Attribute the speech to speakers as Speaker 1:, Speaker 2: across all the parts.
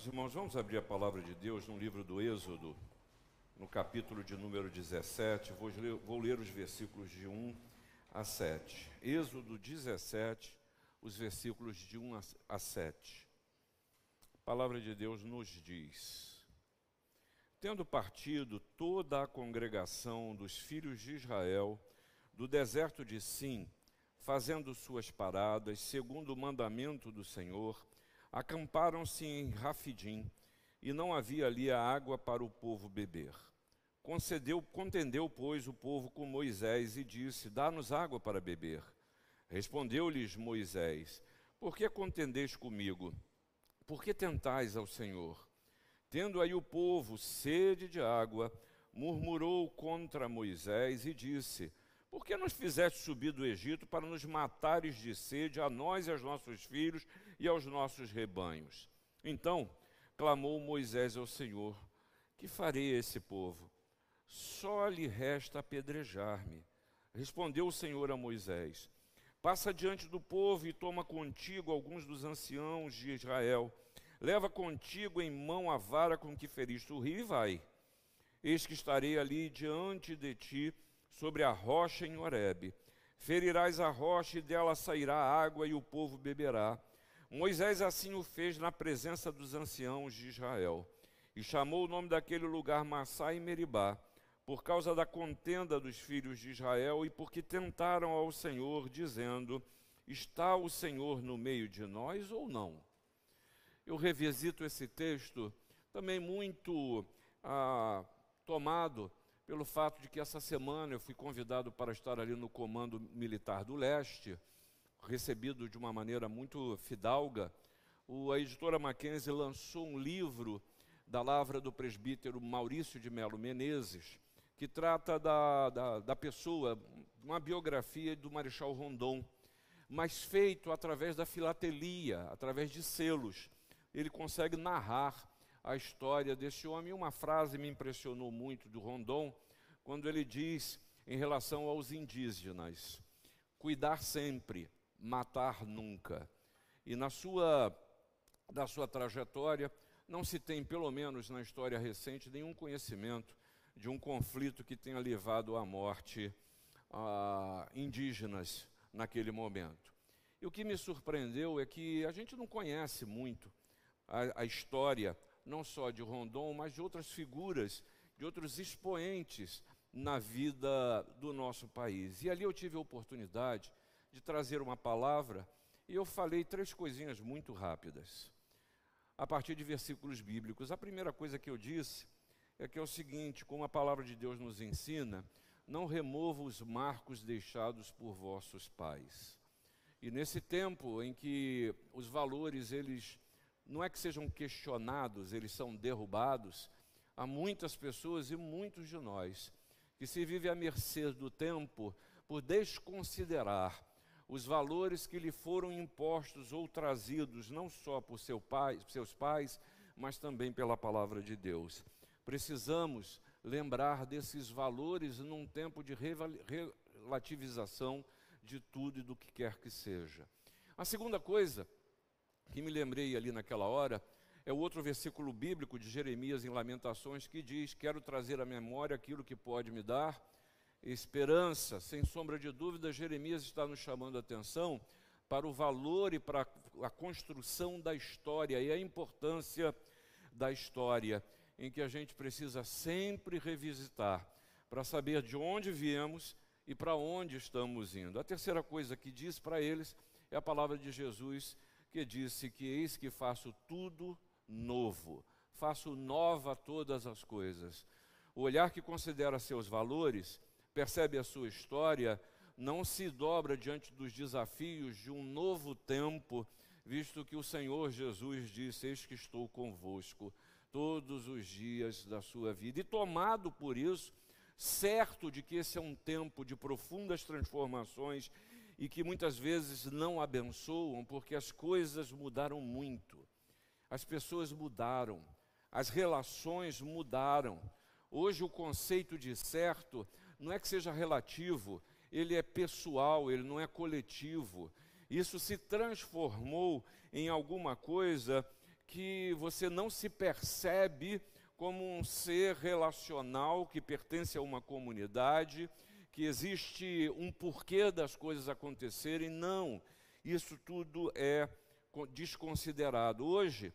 Speaker 1: Amados irmãos, vamos abrir a palavra de Deus no livro do Êxodo, no capítulo de número 17. Vou ler, vou ler os versículos de 1 a 7. Êxodo 17, os versículos de 1 a 7. A palavra de Deus nos diz: Tendo partido toda a congregação dos filhos de Israel do deserto de Sim, fazendo suas paradas, segundo o mandamento do Senhor, acamparam-se em Rafidim, e não havia ali a água para o povo beber. Concedeu, contendeu, pois, o povo com Moisés e disse: Dá-nos água para beber. Respondeu-lhes Moisés: Por que contendeis comigo? Por que tentais ao Senhor? Tendo aí o povo sede de água, murmurou contra Moisés e disse: por que nos fizeste subir do Egito para nos matares de sede a nós e aos nossos filhos e aos nossos rebanhos? Então clamou Moisés ao Senhor: Que farei a esse povo? Só lhe resta apedrejar-me. Respondeu o Senhor a Moisés: Passa diante do povo e toma contigo alguns dos anciãos de Israel. Leva contigo em mão a vara com que feriste o rio e vai. Eis que estarei ali diante de ti sobre a rocha em Horebe. Ferirás a rocha e dela sairá água e o povo beberá. Moisés assim o fez na presença dos anciãos de Israel. E chamou o nome daquele lugar Massá e Meribá, por causa da contenda dos filhos de Israel e porque tentaram ao Senhor, dizendo: Está o Senhor no meio de nós ou não? Eu revisito esse texto também muito ah, tomado pelo fato de que essa semana eu fui convidado para estar ali no Comando Militar do Leste, recebido de uma maneira muito fidalga. A editora Mackenzie lançou um livro da lavra do presbítero Maurício de Melo Menezes, que trata da, da, da pessoa, uma biografia do Marechal Rondon, mas feito através da filatelia, através de selos. Ele consegue narrar a história desse homem. Uma frase me impressionou muito do Rondon, quando ele diz em relação aos indígenas: cuidar sempre, matar nunca. E na sua, da sua trajetória, não se tem, pelo menos na história recente, nenhum conhecimento de um conflito que tenha levado à morte a indígenas naquele momento. E o que me surpreendeu é que a gente não conhece muito a, a história não só de Rondon, mas de outras figuras, de outros expoentes na vida do nosso país. E ali eu tive a oportunidade de trazer uma palavra e eu falei três coisinhas muito rápidas, a partir de versículos bíblicos. A primeira coisa que eu disse é que é o seguinte: como a palavra de Deus nos ensina, não remova os marcos deixados por vossos pais. E nesse tempo em que os valores eles não é que sejam questionados, eles são derrubados. Há muitas pessoas e muitos de nós que se vive à mercê do tempo por desconsiderar os valores que lhe foram impostos ou trazidos não só por seu pai, seus pais, mas também pela palavra de Deus. Precisamos lembrar desses valores num tempo de relativização de tudo e do que quer que seja. A segunda coisa que me lembrei ali naquela hora é o outro versículo bíblico de Jeremias em Lamentações que diz: Quero trazer à memória aquilo que pode me dar esperança. Sem sombra de dúvida, Jeremias está nos chamando a atenção para o valor e para a construção da história e a importância da história, em que a gente precisa sempre revisitar para saber de onde viemos e para onde estamos indo. A terceira coisa que diz para eles é a palavra de Jesus que disse que eis que faço tudo novo, faço nova todas as coisas. O olhar que considera seus valores, percebe a sua história, não se dobra diante dos desafios de um novo tempo, visto que o Senhor Jesus disse: Eis que estou convosco todos os dias da sua vida. E tomado por isso, certo de que esse é um tempo de profundas transformações e que muitas vezes não abençoam porque as coisas mudaram muito. As pessoas mudaram, as relações mudaram. Hoje o conceito de certo não é que seja relativo, ele é pessoal, ele não é coletivo. Isso se transformou em alguma coisa que você não se percebe como um ser relacional que pertence a uma comunidade, que existe um porquê das coisas acontecerem. Não, isso tudo é desconsiderado. Hoje,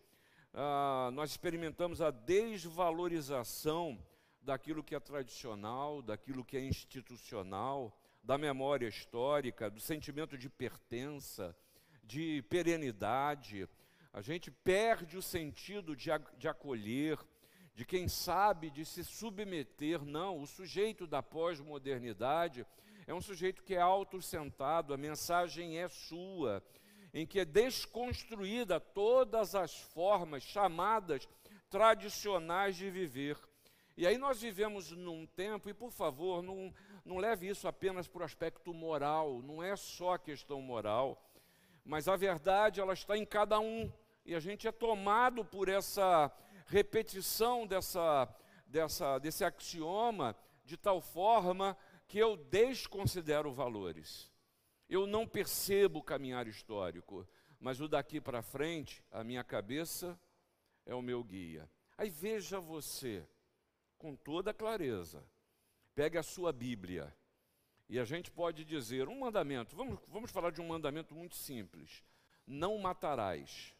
Speaker 1: ah, nós experimentamos a desvalorização daquilo que é tradicional, daquilo que é institucional, da memória histórica, do sentimento de pertença, de perenidade. A gente perde o sentido de, de acolher, de quem sabe de se submeter. Não, o sujeito da pós-modernidade é um sujeito que é autossentado, a mensagem é sua, em que é desconstruída todas as formas chamadas tradicionais de viver. E aí nós vivemos num tempo, e por favor, não, não leve isso apenas para o aspecto moral, não é só questão moral, mas a verdade ela está em cada um, e a gente é tomado por essa repetição dessa, dessa, desse axioma de tal forma que eu desconsidero valores. Eu não percebo o caminhar histórico, mas o daqui para frente, a minha cabeça é o meu guia. Aí veja você, com toda clareza. Pegue a sua Bíblia. E a gente pode dizer um mandamento. Vamos, vamos falar de um mandamento muito simples. Não matarás.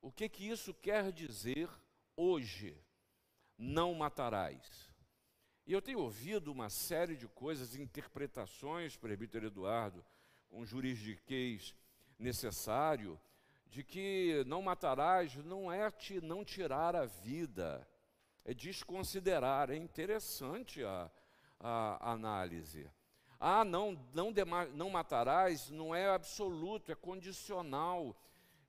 Speaker 1: O que que isso quer dizer hoje? Não matarás. E eu tenho ouvido uma série de coisas, interpretações, presbítero Eduardo, com juridiquês necessário, de que não matarás não é te não tirar a vida, desconsiderar. É interessante a, a, análise. Ah, não, não, não matarás não é absoluto, é condicional.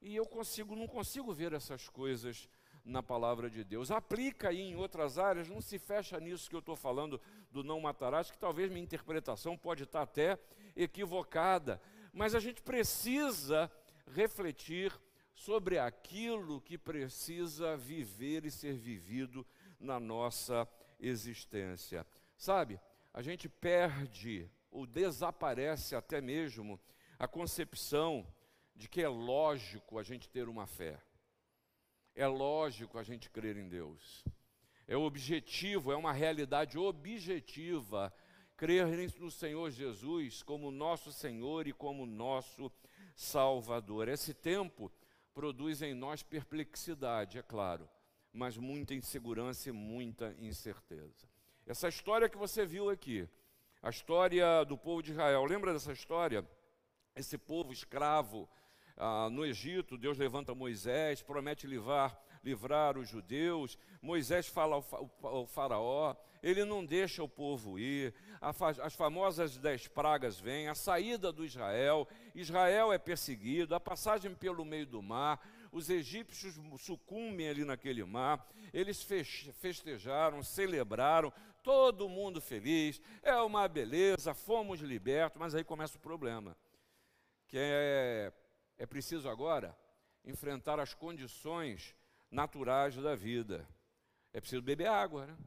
Speaker 1: E eu consigo, não consigo ver essas coisas na palavra de Deus. Aplica aí em outras áreas, não se fecha nisso que eu estou falando do não matarás, que talvez minha interpretação pode estar até equivocada. Mas a gente precisa refletir sobre aquilo que precisa viver e ser vivido na nossa existência. Sabe, a gente perde ou desaparece até mesmo a concepção de que é lógico a gente ter uma fé. É lógico a gente crer em Deus. É objetivo, é uma realidade objetiva crer no Senhor Jesus como nosso Senhor e como nosso Salvador. Esse tempo produz em nós perplexidade, é claro, mas muita insegurança e muita incerteza. Essa história que você viu aqui, a história do povo de Israel, lembra dessa história? Esse povo escravo ah, no Egito, Deus levanta Moisés, promete livrar, livrar os judeus. Moisés fala ao, ao faraó, ele não deixa o povo ir. as famosas dez pragas vêm, a saída do Israel, Israel é perseguido, a passagem pelo meio do mar, os egípcios sucumbem ali naquele mar, eles festejaram, celebraram, todo mundo feliz, é uma beleza, fomos libertos, mas aí começa o problema, que é, é preciso agora enfrentar as condições naturais da vida. É preciso beber água, né?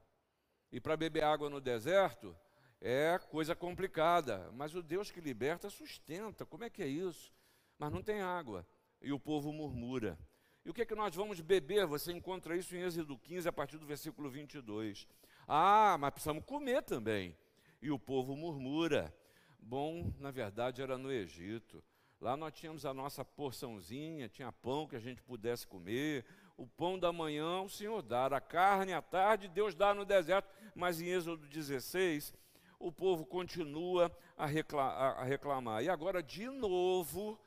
Speaker 1: E para beber água no deserto é coisa complicada, mas o Deus que liberta sustenta. Como é que é isso? Mas não tem água e o povo murmura. E o que é que nós vamos beber? Você encontra isso em Êxodo 15, a partir do versículo 22. Ah, mas precisamos comer também. E o povo murmura. Bom, na verdade era no Egito. Lá nós tínhamos a nossa porçãozinha, tinha pão que a gente pudesse comer. O pão da manhã o Senhor dá, a carne à tarde Deus dá no deserto. Mas em Êxodo 16, o povo continua a reclamar. E agora, de novo,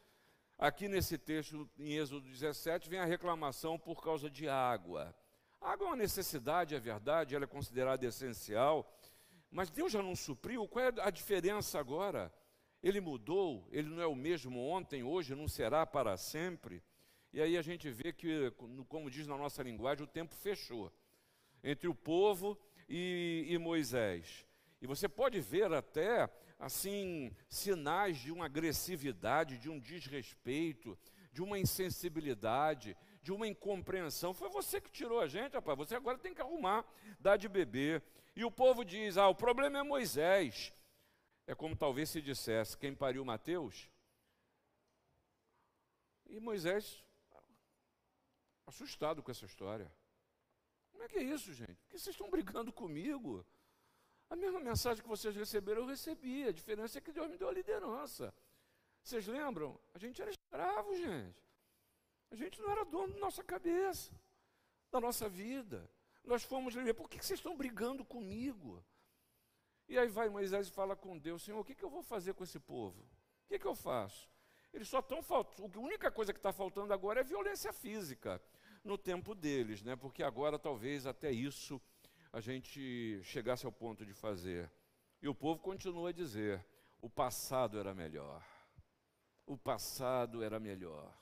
Speaker 1: Aqui nesse texto, em Êxodo 17, vem a reclamação por causa de água. A água é uma necessidade, é verdade, ela é considerada essencial, mas Deus já não supriu. Qual é a diferença agora? Ele mudou, ele não é o mesmo ontem, hoje, não será para sempre. E aí a gente vê que, como diz na nossa linguagem, o tempo fechou entre o povo e, e Moisés. E você pode ver até assim, sinais de uma agressividade, de um desrespeito, de uma insensibilidade, de uma incompreensão. Foi você que tirou a gente, rapaz. Você agora tem que arrumar, dar de beber. E o povo diz: ah, o problema é Moisés. É como talvez se dissesse: quem pariu Mateus? E Moisés assustado com essa história. Como é que é isso, gente? Por que vocês estão brigando comigo? A mesma mensagem que vocês receberam, eu recebi. A diferença é que Deus me deu a liderança. Vocês lembram? A gente era escravo, gente. A gente não era dono da nossa cabeça, da nossa vida. Nós fomos livres. Por que vocês estão brigando comigo? E aí vai Moisés e fala com Deus: Senhor, o que, eu vou fazer com esse povo? O que, que eu faço? Eles só estão faltando. A única coisa que está faltando agora é violência física no tempo deles, né? porque agora talvez até isso a gente chegasse ao ponto de fazer. E o povo continua a dizer: o passado era melhor. O passado era melhor.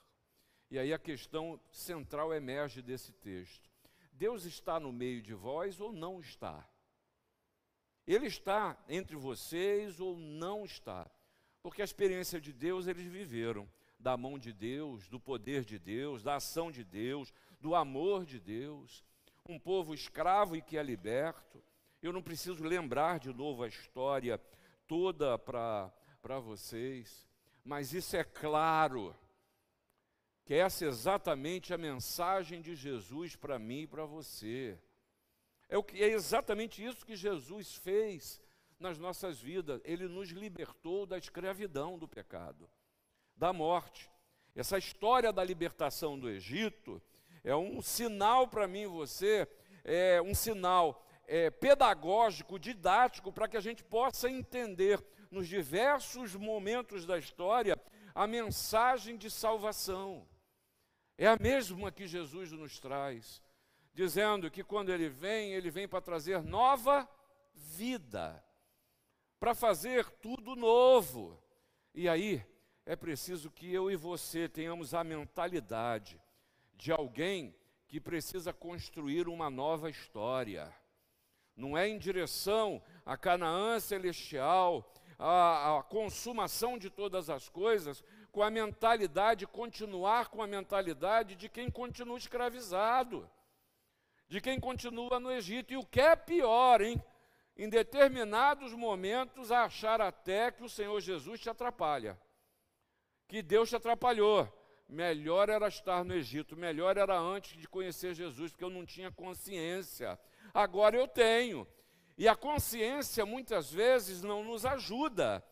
Speaker 1: E aí a questão central emerge desse texto: Deus está no meio de vós ou não está? Ele está entre vocês ou não está? Porque a experiência de Deus eles viveram, da mão de Deus, do poder de Deus, da ação de Deus, do amor de Deus, um povo escravo e que é liberto. Eu não preciso lembrar de novo a história toda para vocês, mas isso é claro, que essa é exatamente a mensagem de Jesus para mim e para você. É, o que, é exatamente isso que Jesus fez nas nossas vidas. Ele nos libertou da escravidão do pecado, da morte. Essa história da libertação do Egito é um sinal para mim e você, é um sinal é, pedagógico, didático, para que a gente possa entender nos diversos momentos da história a mensagem de salvação. É a mesma que Jesus nos traz, dizendo que quando ele vem, ele vem para trazer nova vida, para fazer tudo novo. E aí é preciso que eu e você tenhamos a mentalidade de alguém que precisa construir uma nova história. Não é em direção a Canaã celestial, a, a consumação de todas as coisas, com a mentalidade, continuar com a mentalidade de quem continua escravizado, de quem continua no Egito. E o que é pior, hein? Em determinados momentos, achar até que o Senhor Jesus te atrapalha, que Deus te atrapalhou melhor era estar no Egito, melhor era antes de conhecer Jesus, porque eu não tinha consciência. Agora eu tenho. E a consciência muitas vezes não nos ajuda.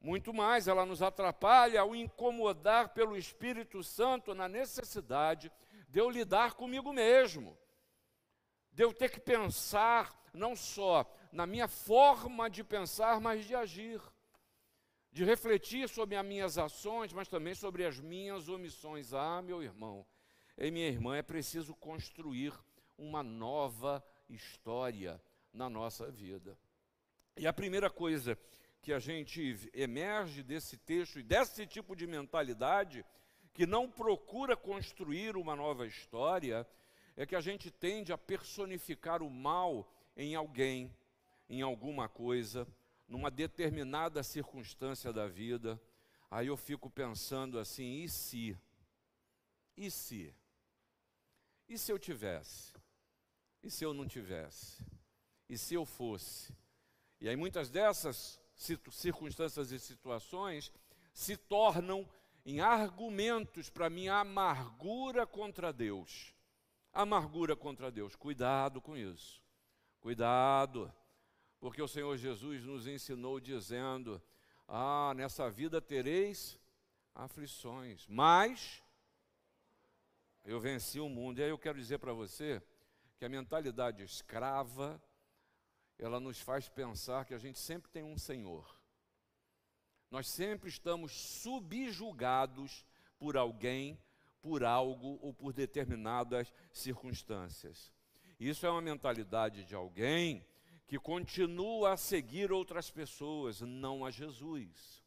Speaker 1: Muito mais, ela nos atrapalha ao incomodar pelo Espírito Santo na necessidade de eu lidar comigo mesmo. De eu ter que pensar não só na minha forma de pensar, mas de agir de refletir sobre as minhas ações, mas também sobre as minhas omissões. Ah, meu irmão e minha irmã, é preciso construir uma nova história na nossa vida. E a primeira coisa que a gente emerge desse texto e desse tipo de mentalidade, que não procura construir uma nova história, é que a gente tende a personificar o mal em alguém, em alguma coisa, numa determinada circunstância da vida, aí eu fico pensando assim: e se? E se? E se eu tivesse? E se eu não tivesse? E se eu fosse? E aí muitas dessas circunstâncias e situações se tornam em argumentos para minha amargura contra Deus. Amargura contra Deus. Cuidado com isso. Cuidado porque o Senhor Jesus nos ensinou dizendo: Ah, nessa vida tereis aflições, mas eu venci o mundo. E aí eu quero dizer para você que a mentalidade escrava, ela nos faz pensar que a gente sempre tem um Senhor. Nós sempre estamos subjugados por alguém, por algo ou por determinadas circunstâncias. Isso é uma mentalidade de alguém que continua a seguir outras pessoas, não a Jesus.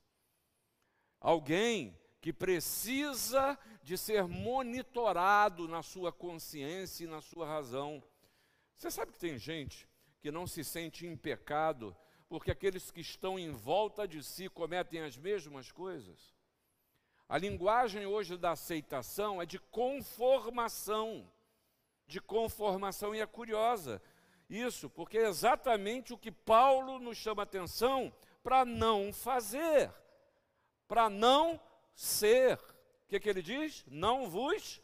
Speaker 1: Alguém que precisa de ser monitorado na sua consciência e na sua razão. Você sabe que tem gente que não se sente em pecado porque aqueles que estão em volta de si cometem as mesmas coisas? A linguagem hoje da aceitação é de conformação, de conformação, e é curiosa, isso, porque é exatamente o que Paulo nos chama atenção para não fazer, para não ser. O que, que ele diz? Não vos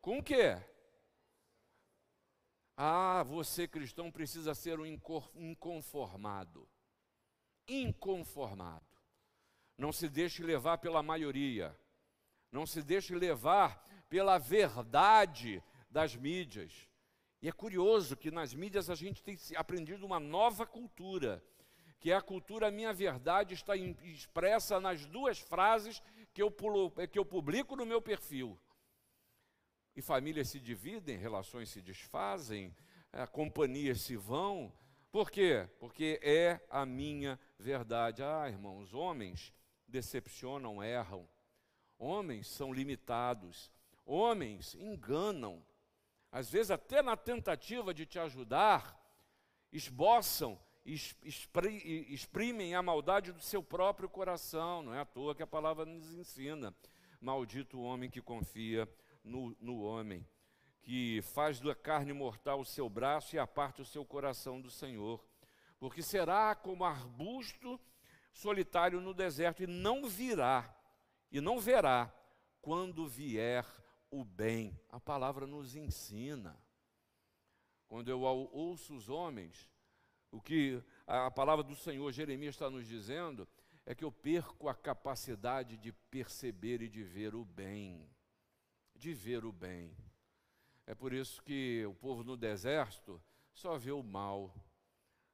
Speaker 1: Com o quê? Ah, você cristão precisa ser um inconformado. Inconformado. Não se deixe levar pela maioria. Não se deixe levar pela verdade das mídias. E é curioso que nas mídias a gente tem aprendido uma nova cultura, que é a cultura Minha Verdade está expressa nas duas frases que eu, pulo, que eu publico no meu perfil. E famílias se dividem, relações se desfazem, é, companhias se vão. Por quê? Porque é a minha verdade. Ah, irmãos, homens decepcionam, erram. Homens são limitados. Homens enganam. Às vezes, até na tentativa de te ajudar, esboçam, exprimem a maldade do seu próprio coração. Não é à toa que a palavra nos ensina. Maldito o homem que confia no, no homem, que faz da carne mortal o seu braço e aparta o seu coração do Senhor. Porque será como arbusto solitário no deserto e não virá, e não verá quando vier o bem. A palavra nos ensina. Quando eu ouço os homens, o que a palavra do Senhor Jeremias está nos dizendo é que eu perco a capacidade de perceber e de ver o bem de ver o bem. É por isso que o povo no deserto só vê o mal,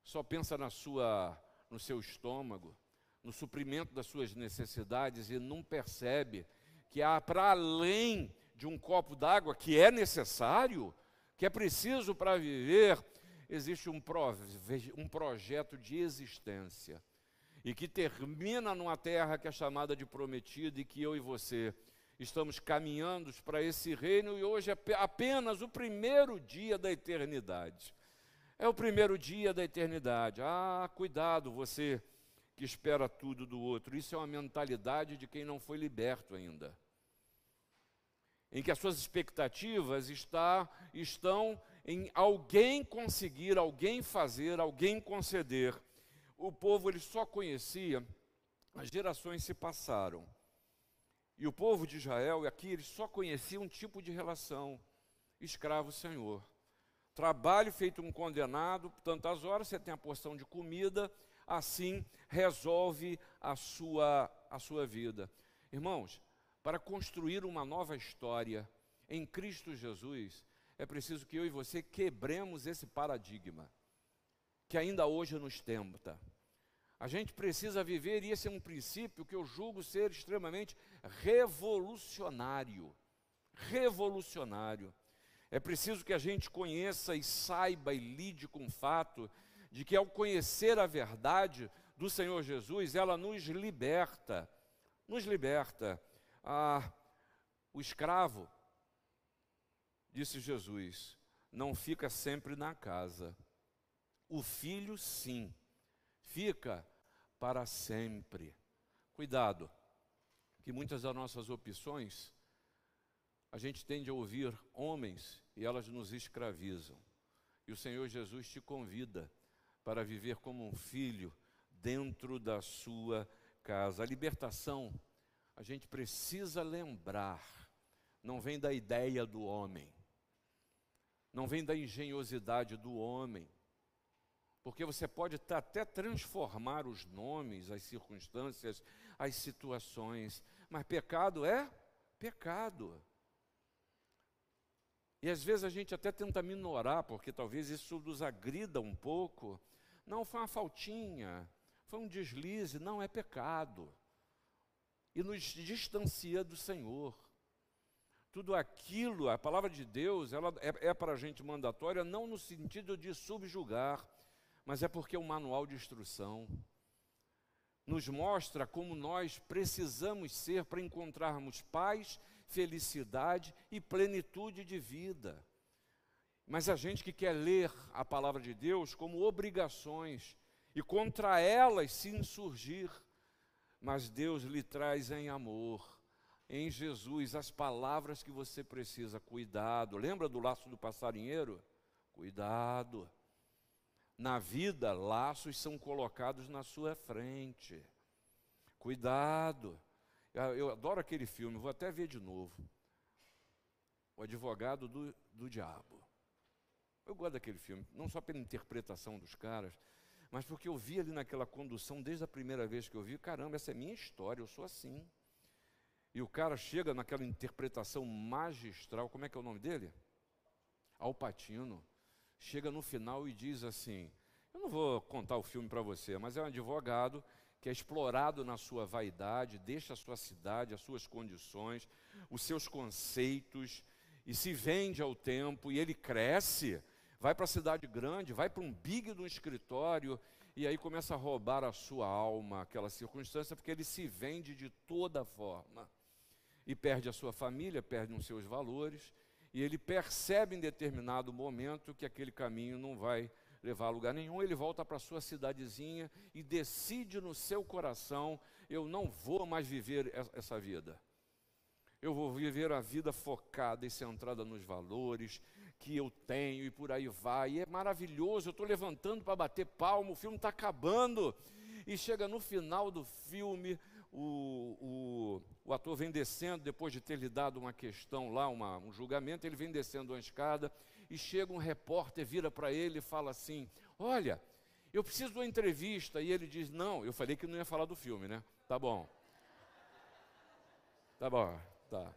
Speaker 1: só pensa na sua, no seu estômago, no suprimento das suas necessidades e não percebe que há para além de um copo d'água que é necessário, que é preciso para viver, existe um, um projeto de existência e que termina numa terra que é chamada de prometida e que eu e você estamos caminhando para esse reino e hoje é apenas o primeiro dia da eternidade. É o primeiro dia da eternidade. Ah, cuidado, você que espera tudo do outro. Isso é uma mentalidade de quem não foi liberto ainda. Em que as suas expectativas está, estão em alguém conseguir, alguém fazer, alguém conceder. O povo ele só conhecia, as gerações se passaram. E o povo de Israel, aqui, eles só conheciam um tipo de relação: escravo-senhor. Trabalho feito um condenado, tantas horas você tem a porção de comida, assim resolve a sua, a sua vida. Irmãos, para construir uma nova história em Cristo Jesus, é preciso que eu e você quebremos esse paradigma que ainda hoje nos tenta. A gente precisa viver, e esse é um princípio que eu julgo ser extremamente revolucionário. Revolucionário. É preciso que a gente conheça e saiba e lide com o fato de que ao conhecer a verdade do Senhor Jesus, ela nos liberta. Nos liberta. Ah, o escravo, disse Jesus, não fica sempre na casa. O filho, sim, fica para sempre. Cuidado que muitas das nossas opções a gente tende a ouvir homens e elas nos escravizam. E o Senhor Jesus te convida para viver como um filho dentro da sua casa. A libertação, a gente precisa lembrar, não vem da ideia do homem, não vem da engenhosidade do homem, porque você pode até transformar os nomes, as circunstâncias, as situações, mas pecado é pecado. E às vezes a gente até tenta minorar, porque talvez isso nos agrida um pouco. Não, foi uma faltinha, foi um deslize, não é pecado. E nos distancia do Senhor. Tudo aquilo, a palavra de Deus, ela é, é para a gente mandatória, não no sentido de subjugar, mas é porque é um manual de instrução nos mostra como nós precisamos ser para encontrarmos paz, felicidade e plenitude de vida. Mas a gente que quer ler a palavra de Deus como obrigações e contra elas se insurgir, mas Deus lhe traz em amor, em Jesus, as palavras que você precisa. Cuidado. Lembra do laço do passarinheiro? Cuidado. Na vida, laços são colocados na sua frente. Cuidado. Eu adoro aquele filme, vou até ver de novo. O advogado do, do diabo. Eu gosto daquele filme, não só pela interpretação dos caras, mas porque eu vi ali naquela condução, desde a primeira vez que eu vi, caramba, essa é minha história, eu sou assim. E o cara chega naquela interpretação magistral, como é que é o nome dele? Alpatino. Chega no final e diz assim: Eu não vou contar o filme para você, mas é um advogado que é explorado na sua vaidade, deixa a sua cidade, as suas condições, os seus conceitos, e se vende ao tempo, e ele cresce, vai para a cidade grande, vai para um big do escritório, e aí começa a roubar a sua alma, aquela circunstância, porque ele se vende de toda forma. E perde a sua família, perde os seus valores, e ele percebe em determinado momento que aquele caminho não vai levar a lugar nenhum, ele volta para sua cidadezinha e decide no seu coração: eu não vou mais viver essa vida. Eu vou viver a vida focada e centrada nos valores que eu tenho e por aí vai. E é maravilhoso, eu estou levantando para bater palmo, o filme está acabando. E chega no final do filme, o, o, o, ator vem descendo, depois de ter lhe dado uma questão lá, uma, um julgamento, ele vem descendo uma escada e chega um repórter, vira para ele e fala assim: Olha, eu preciso de uma entrevista. E ele diz: Não, eu falei que não ia falar do filme, né? Tá bom. Tá bom, tá.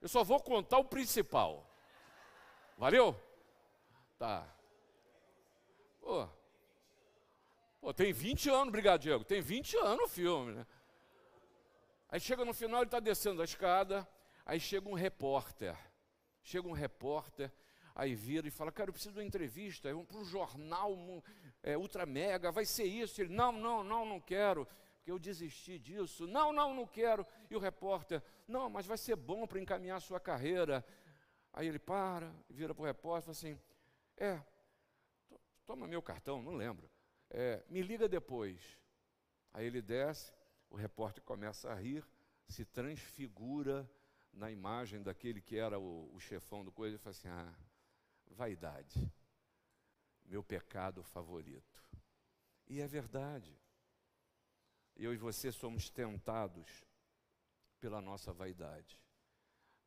Speaker 1: Eu só vou contar o principal. Valeu? Tá. Pô, Pô, tem 20 anos, obrigado, Diego. Tem 20 anos o filme, né? Aí chega no final, ele está descendo a escada, aí chega um repórter. Chega um repórter Aí vira e fala, cara, eu preciso de uma entrevista, para o jornal é, Ultra Mega, vai ser isso. Ele, não, não, não, não quero, porque eu desisti disso. Não, não, não quero. E o repórter, não, mas vai ser bom para encaminhar a sua carreira. Aí ele para, vira para o repórter e fala assim, é, toma meu cartão, não lembro. É, me liga depois. Aí ele desce, o repórter começa a rir, se transfigura na imagem daquele que era o, o chefão do coisa e fala assim: Ah, vaidade, meu pecado favorito. E é verdade. Eu e você somos tentados pela nossa vaidade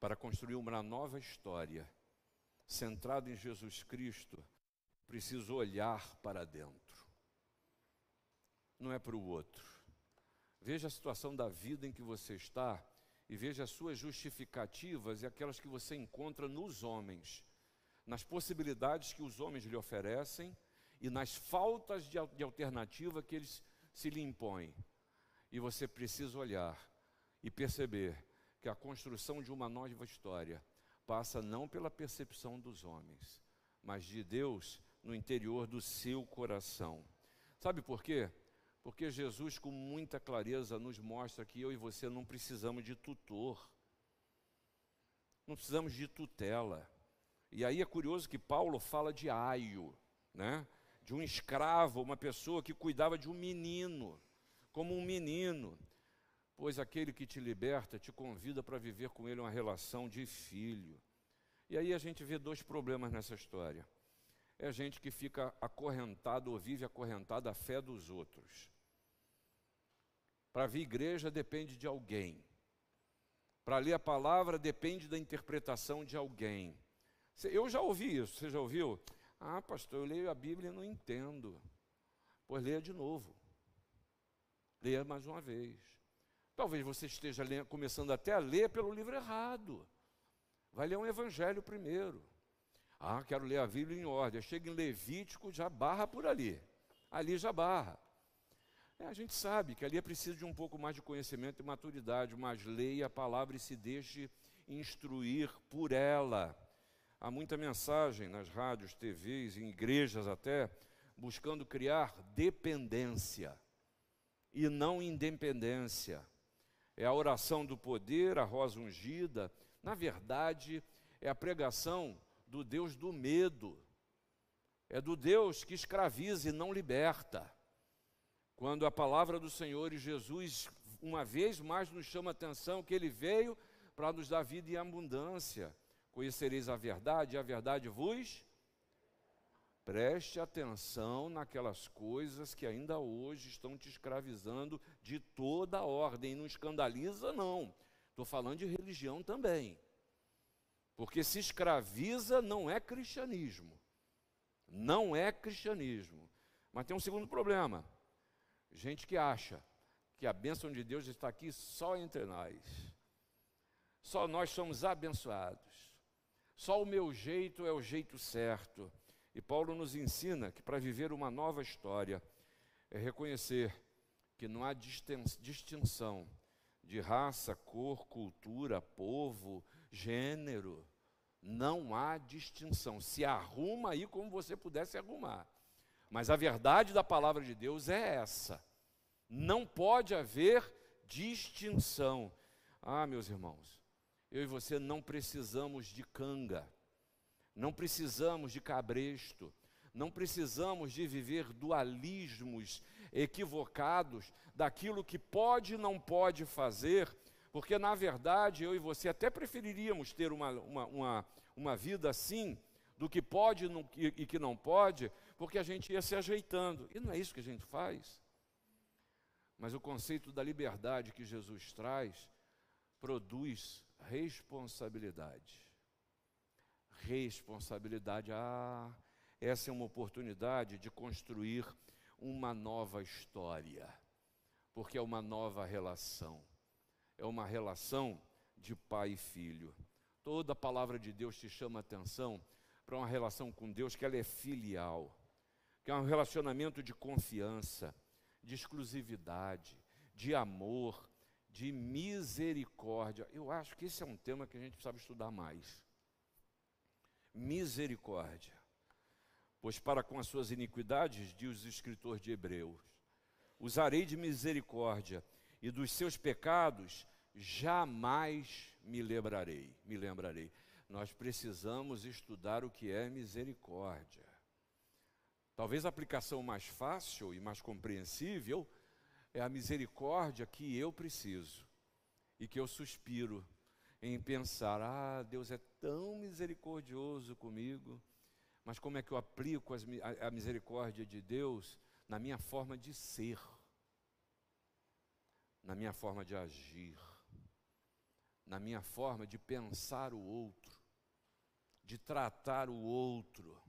Speaker 1: para construir uma nova história centrada em Jesus Cristo. Preciso olhar para dentro, não é para o outro. Veja a situação da vida em que você está e veja as suas justificativas e aquelas que você encontra nos homens nas possibilidades que os homens lhe oferecem e nas faltas de, alternativa que eles se lhe impõem. E você precisa olhar e perceber que a construção de uma nova história passa não pela percepção dos homens, mas de Deus no interior do seu coração. Sabe por quê? Porque Jesus, com muita clareza, nos mostra que eu e você não precisamos de tutor, não precisamos de tutela. E aí é curioso que Paulo fala de aio, né? de um escravo, uma pessoa que cuidava de um menino, como um menino. Pois aquele que te liberta te convida para viver com ele uma relação de filho. E aí a gente vê dois problemas nessa história. É gente que fica acorrentado ou vive acorrentado à fé dos outros. Para vir igreja depende de alguém. Para ler a palavra depende da interpretação de alguém. Eu já ouvi isso, você já ouviu? Ah, pastor, eu leio a Bíblia e não entendo. Pois leia de novo. Leia mais uma vez. Talvez você esteja começando até a ler pelo livro errado. Vai ler um evangelho primeiro. Ah, quero ler a Bíblia em ordem. Chega em Levítico, já barra por ali. Ali já barra. É, a gente sabe que ali é preciso de um pouco mais de conhecimento e maturidade, mas leia a palavra e se deixe instruir por ela. Há muita mensagem nas rádios, TVs, em igrejas até, buscando criar dependência e não independência. É a oração do poder, a rosa ungida. Na verdade, é a pregação do Deus do medo. É do Deus que escraviza e não liberta. Quando a palavra do Senhor e Jesus, uma vez mais, nos chama a atenção que ele veio para nos dar vida em abundância. Conhecereis a verdade, e a verdade vos. Preste atenção naquelas coisas que ainda hoje estão te escravizando de toda a ordem. Não escandaliza, não. Estou falando de religião também. Porque se escraviza não é cristianismo. Não é cristianismo. Mas tem um segundo problema. Gente que acha que a bênção de Deus está aqui só entre nós. Só nós somos abençoados. Só o meu jeito é o jeito certo. E Paulo nos ensina que para viver uma nova história é reconhecer que não há distinção de raça, cor, cultura, povo, gênero. Não há distinção. Se arruma aí como você pudesse arrumar. Mas a verdade da palavra de Deus é essa. Não pode haver distinção. Ah, meus irmãos, eu e você não precisamos de canga, não precisamos de cabresto, não precisamos de viver dualismos equivocados daquilo que pode e não pode fazer, porque na verdade eu e você até preferiríamos ter uma, uma, uma, uma vida assim, do que pode e que não pode, porque a gente ia se ajeitando. E não é isso que a gente faz. Mas o conceito da liberdade que Jesus traz produz responsabilidade. Responsabilidade. Ah, essa é uma oportunidade de construir uma nova história, porque é uma nova relação. É uma relação de pai e filho. Toda a palavra de Deus te chama a atenção para uma relação com Deus que ela é filial, que é um relacionamento de confiança, de exclusividade, de amor, de misericórdia. Eu acho que esse é um tema que a gente precisa estudar mais. Misericórdia. Pois para com as suas iniquidades, diz o escritor de Hebreus, usarei de misericórdia e dos seus pecados jamais me lembrarei, me lembrarei nós precisamos estudar o que é misericórdia. Talvez a aplicação mais fácil e mais compreensível é a misericórdia que eu preciso e que eu suspiro em pensar: ah, Deus é tão misericordioso comigo, mas como é que eu aplico as, a, a misericórdia de Deus na minha forma de ser, na minha forma de agir, na minha forma de pensar o outro? de tratar o outro,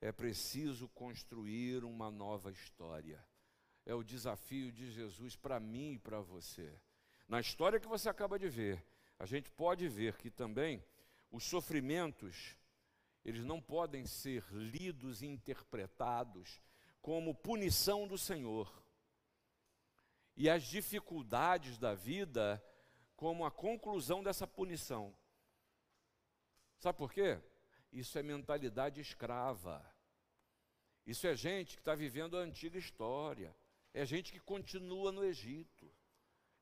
Speaker 1: é preciso construir uma nova história. É o desafio de Jesus para mim e para você. Na história que você acaba de ver, a gente pode ver que também os sofrimentos, eles não podem ser lidos e interpretados como punição do Senhor. E as dificuldades da vida como a conclusão dessa punição. Sabe por quê? Isso é mentalidade escrava. Isso é gente que está vivendo a antiga história. É gente que continua no Egito.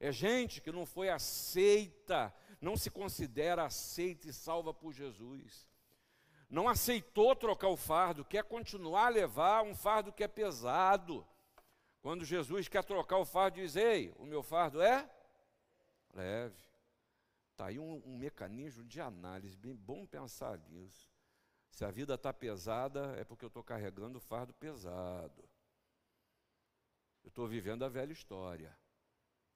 Speaker 1: É gente que não foi aceita, não se considera aceita e salva por Jesus. Não aceitou trocar o fardo, quer continuar a levar um fardo que é pesado. Quando Jesus quer trocar o fardo, diz: Ei, o meu fardo é leve. Está aí um, um, mecanismo de análise, bem bom pensar nisso. Se a vida está pesada, é porque eu estou carregando o fardo pesado. Eu estou vivendo a velha história.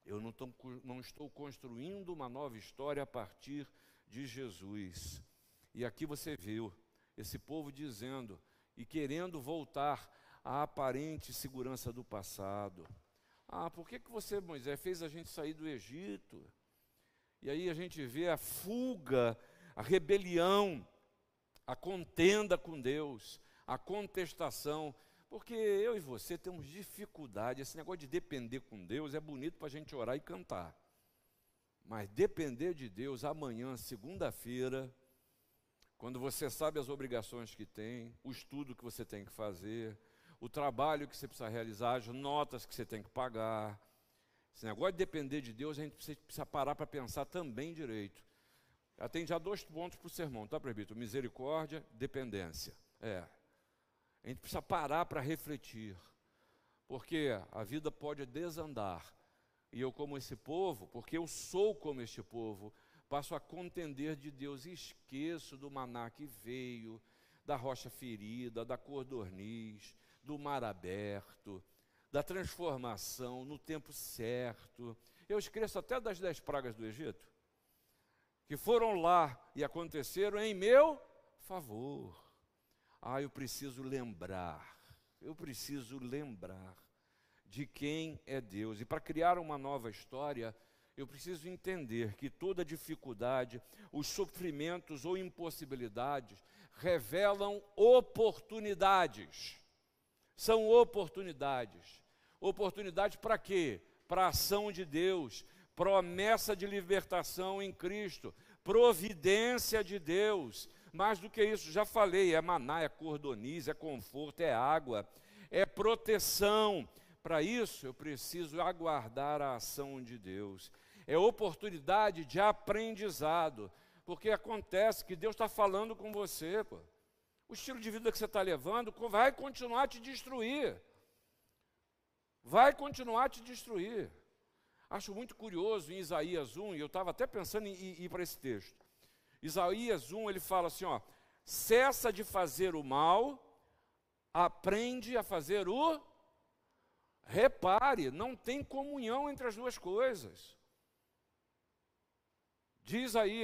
Speaker 1: Eu não, tô, não estou construindo uma nova história a partir de Jesus. E aqui você viu esse povo dizendo e querendo voltar à aparente segurança do passado. Ah, por que, que você, Moisés, fez a gente sair do Egito? E aí a gente vê a fuga, a rebelião, a contenda com Deus, a contestação. Porque eu e você temos dificuldade. Esse negócio de depender com Deus é bonito para a gente orar e cantar. Mas depender de Deus amanhã, segunda-feira, quando você sabe as obrigações que tem, o estudo que você tem que fazer, o trabalho que você precisa realizar, as notas que você tem que pagar, esse negócio de depender de Deus, a gente precisa parar para pensar também direito. Tem já dois pontos para o sermão, tá, presbítero? Misericórdia, dependência. É. A gente precisa parar para refletir. Porque a vida pode desandar. E eu, como esse povo, porque eu sou como este povo, passo a contender de Deus e esqueço do maná que veio, da rocha ferida, da cordorniz, do mar aberto, da transformação no tempo certo. Eu esqueço até das dez pragas do Egito, que foram lá e aconteceram em meu favor. Ah, eu preciso lembrar, eu preciso lembrar de quem é Deus. E para criar uma nova história, eu preciso entender que toda dificuldade, os sofrimentos ou impossibilidades revelam oportunidades. São oportunidades. Oportunidade para quê? Para a ação de Deus, promessa de libertação em Cristo, providência de Deus. Mais do que isso, já falei, é maná, é cordoniz, é conforto, é água, é proteção. Para isso, eu preciso aguardar a ação de Deus. É oportunidade de aprendizado, porque acontece que Deus está falando com você. Pô. O estilo de vida que você está levando vai continuar a te destruir. Vai continuar a te destruir. Acho muito curioso em Isaías 1, e eu estava até pensando em ir, para esse texto. Isaías 1, ele fala assim: ó, cessa de fazer o mal, aprende a fazer o. Repare, não tem comunhão entre as duas coisas. Diz aí,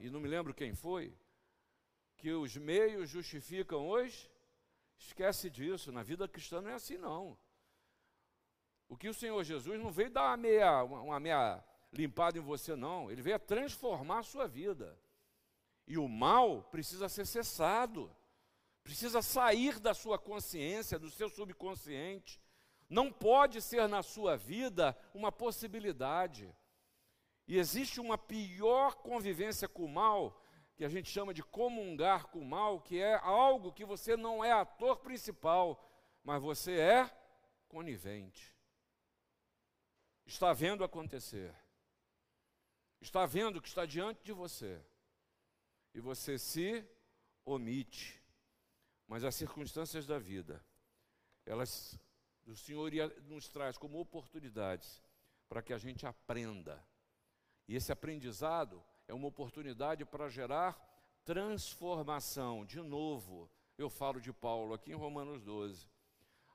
Speaker 1: e não me lembro quem foi, que os meios justificam hoje. Esquece disso, na vida cristã não é assim não. O que o Senhor Jesus não veio dar uma meia, uma meia limpada em você, não. Ele veio transformar a sua vida. E o mal precisa ser cessado, precisa sair da sua consciência, do seu subconsciente. Não pode ser na sua vida uma possibilidade. E existe uma pior convivência com o mal, que a gente chama de comungar com o mal, que é algo que você não é ator principal, mas você é conivente. Está vendo acontecer. Está vendo o que está diante de você. E você se omite. Mas as circunstâncias da vida, elas, o Senhor nos traz como oportunidades para que a gente aprenda e esse aprendizado é uma oportunidade para gerar transformação. De novo, eu falo de Paulo aqui em Romanos 12.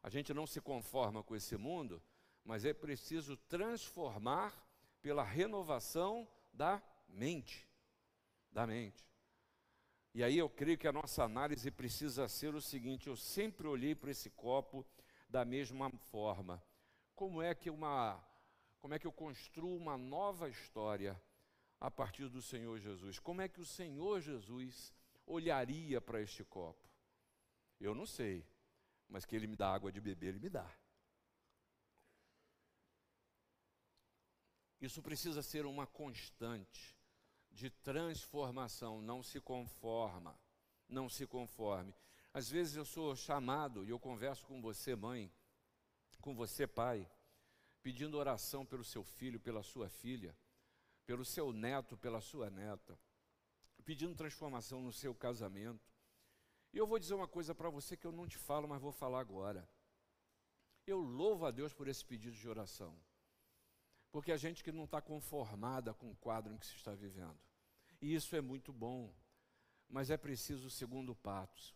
Speaker 1: A gente não se conforma com esse mundo, mas é preciso transformar pela renovação da mente. Da mente. E aí eu creio que a nossa análise precisa ser o seguinte: eu sempre olhei para esse copo da mesma forma. Como é que uma como é que eu construo uma nova história a partir do Senhor Jesus? Como é que o Senhor Jesus olharia para este copo? Eu não sei, mas que ele me dá água de beber, ele me dá. Isso precisa ser uma constante de transformação, não se conforma, não se conforme. Às vezes eu sou chamado e eu converso com você, mãe, com você, pai, pedindo oração pelo seu filho, pela sua filha, pelo seu neto, pela sua neta, pedindo transformação no seu casamento. E eu vou dizer uma coisa para você que eu não te falo, mas vou falar agora. Eu louvo a Deus por esse pedido de oração. Porque a gente que não está conformada com o quadro em que se está vivendo. E isso é muito bom. Mas é preciso o segundo passo: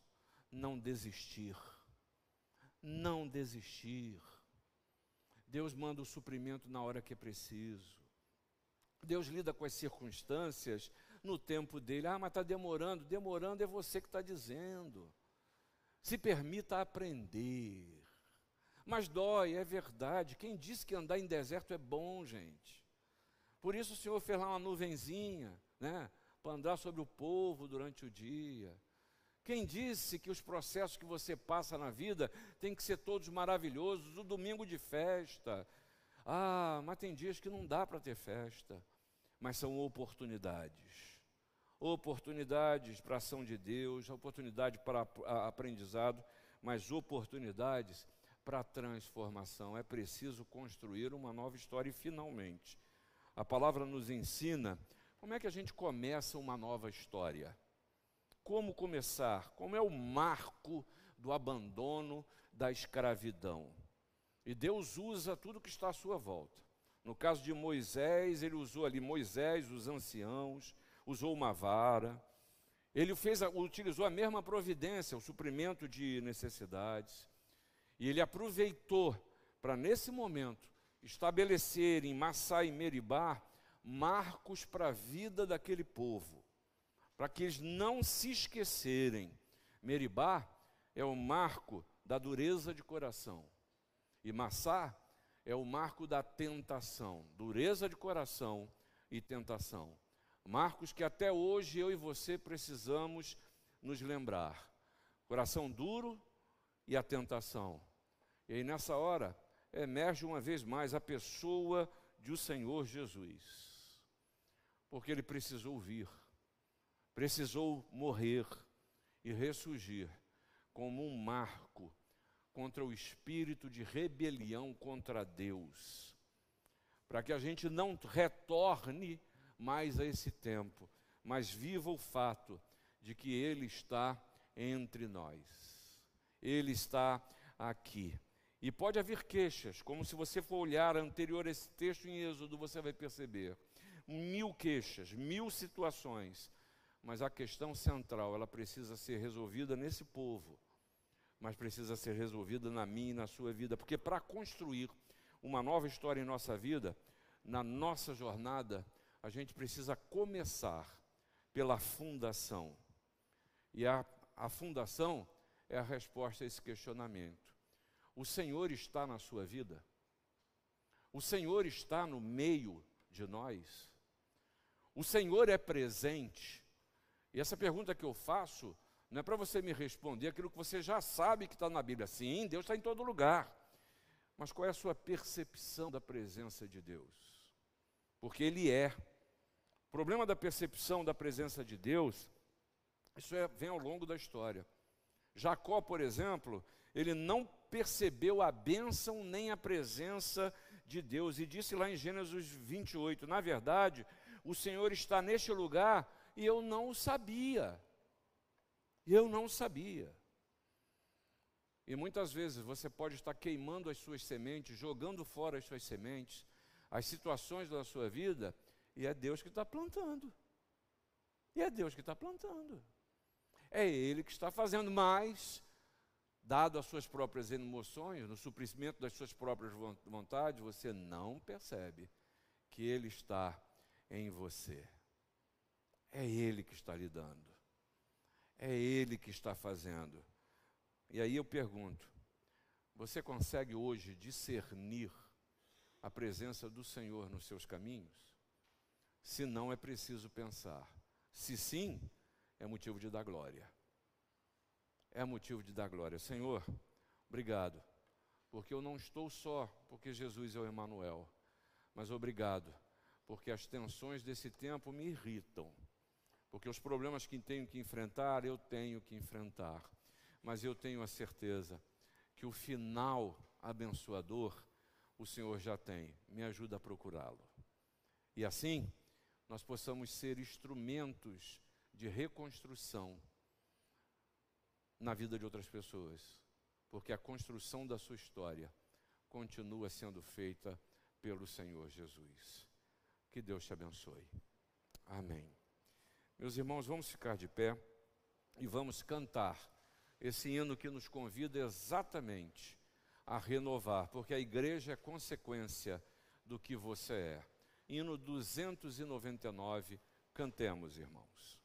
Speaker 1: não desistir. Não desistir. Deus manda o suprimento na hora que é preciso. Deus lida com as circunstâncias no tempo dele. Ah, mas está demorando. Demorando é você que está dizendo. Se permita aprender. Mas dói, é verdade. Quem disse que andar em deserto é bom, gente? Por isso o Senhor fez lá uma nuvenzinha, né? Para andar sobre o povo durante o dia. Quem disse que os processos que você passa na vida tem que ser todos maravilhosos? O domingo de festa. Ah, mas tem dias que não dá para ter festa. Mas são oportunidades. Oportunidades para a ação de Deus, oportunidade para aprendizado, mas oportunidades para transformação. É preciso construir uma nova história e finalmente. A palavra nos ensina como é que a gente começa uma nova história como começar, como é o marco do abandono da escravidão. E Deus usa tudo que está à sua volta. No caso de Moisés, ele usou ali Moisés, os anciãos, usou uma vara. Ele fez, utilizou a mesma providência, o suprimento de necessidades. E ele aproveitou para, nesse momento, estabelecer em Massá e Meribá marcos para a vida daquele povo, para que eles não se esquecerem. Meribá é o marco da dureza de coração, e Massá é o marco da tentação, dureza de coração e tentação. Marcos que até hoje eu e você precisamos nos lembrar. Coração duro e a tentação. E nessa hora emerge uma vez mais a pessoa de o Senhor Jesus. Porque ele precisou vir, precisou morrer e ressurgir como um marco contra o espírito de rebelião contra Deus, para que a gente não retorne mais a esse tempo, mas viva o fato de que Ele está entre nós, Ele está aqui. E pode haver queixas, como se você for olhar anterior a esse texto em Êxodo, você vai perceber. Mil queixas, mil situações. Mas a questão central, ela precisa ser resolvida nesse povo, mas precisa ser resolvida na minha e na sua vida. Porque para construir uma nova história em nossa vida, na nossa jornada, a gente precisa começar pela fundação. E a, a fundação é a resposta a esse questionamento. O Senhor está na sua vida? O Senhor está no meio de nós? O Senhor é presente? E essa pergunta que eu faço não é para você me responder aquilo que você já sabe que está na Bíblia. Sim, Deus está em todo lugar. Mas qual é a sua percepção da presença de Deus? Porque Ele é. O problema da percepção da presença de Deus, isso é, vem ao longo da história. Jacó, por exemplo, ele não percebeu a bênção nem a presença de Deus. E disse lá em Gênesis 28, na verdade, o Senhor está neste lugar e eu não o sabia. Eu não sabia. E muitas vezes você pode estar queimando as suas sementes, jogando fora as suas sementes, as situações da sua vida, e é Deus que está plantando. E é Deus que está plantando. É Ele que está fazendo mais dado às suas próprias emoções, no suprimento das suas próprias vontades, você não percebe que Ele está em você. É Ele que está lhe dando. É Ele que está fazendo. E aí eu pergunto: você consegue hoje discernir a presença do Senhor nos seus caminhos? Se não, é preciso pensar. Se sim, é motivo de dar glória é motivo de dar glória. Senhor, obrigado, porque eu não estou só porque Jesus é o Emanuel, mas obrigado, porque as tensões desse tempo me irritam. Porque os problemas que tenho que enfrentar, eu tenho que enfrentar. Mas eu tenho a certeza que o final abençoador o Senhor já tem. Me ajuda a procurá-lo. E assim, nós possamos ser instrumentos de reconstrução na vida de outras pessoas, porque a construção da sua história continua sendo feita pelo Senhor Jesus. Que Deus te abençoe. Amém. Meus irmãos, vamos ficar de pé e vamos cantar esse hino que nos convida exatamente a renovar, porque a igreja é consequência do que você é. Hino 299, cantemos, irmãos.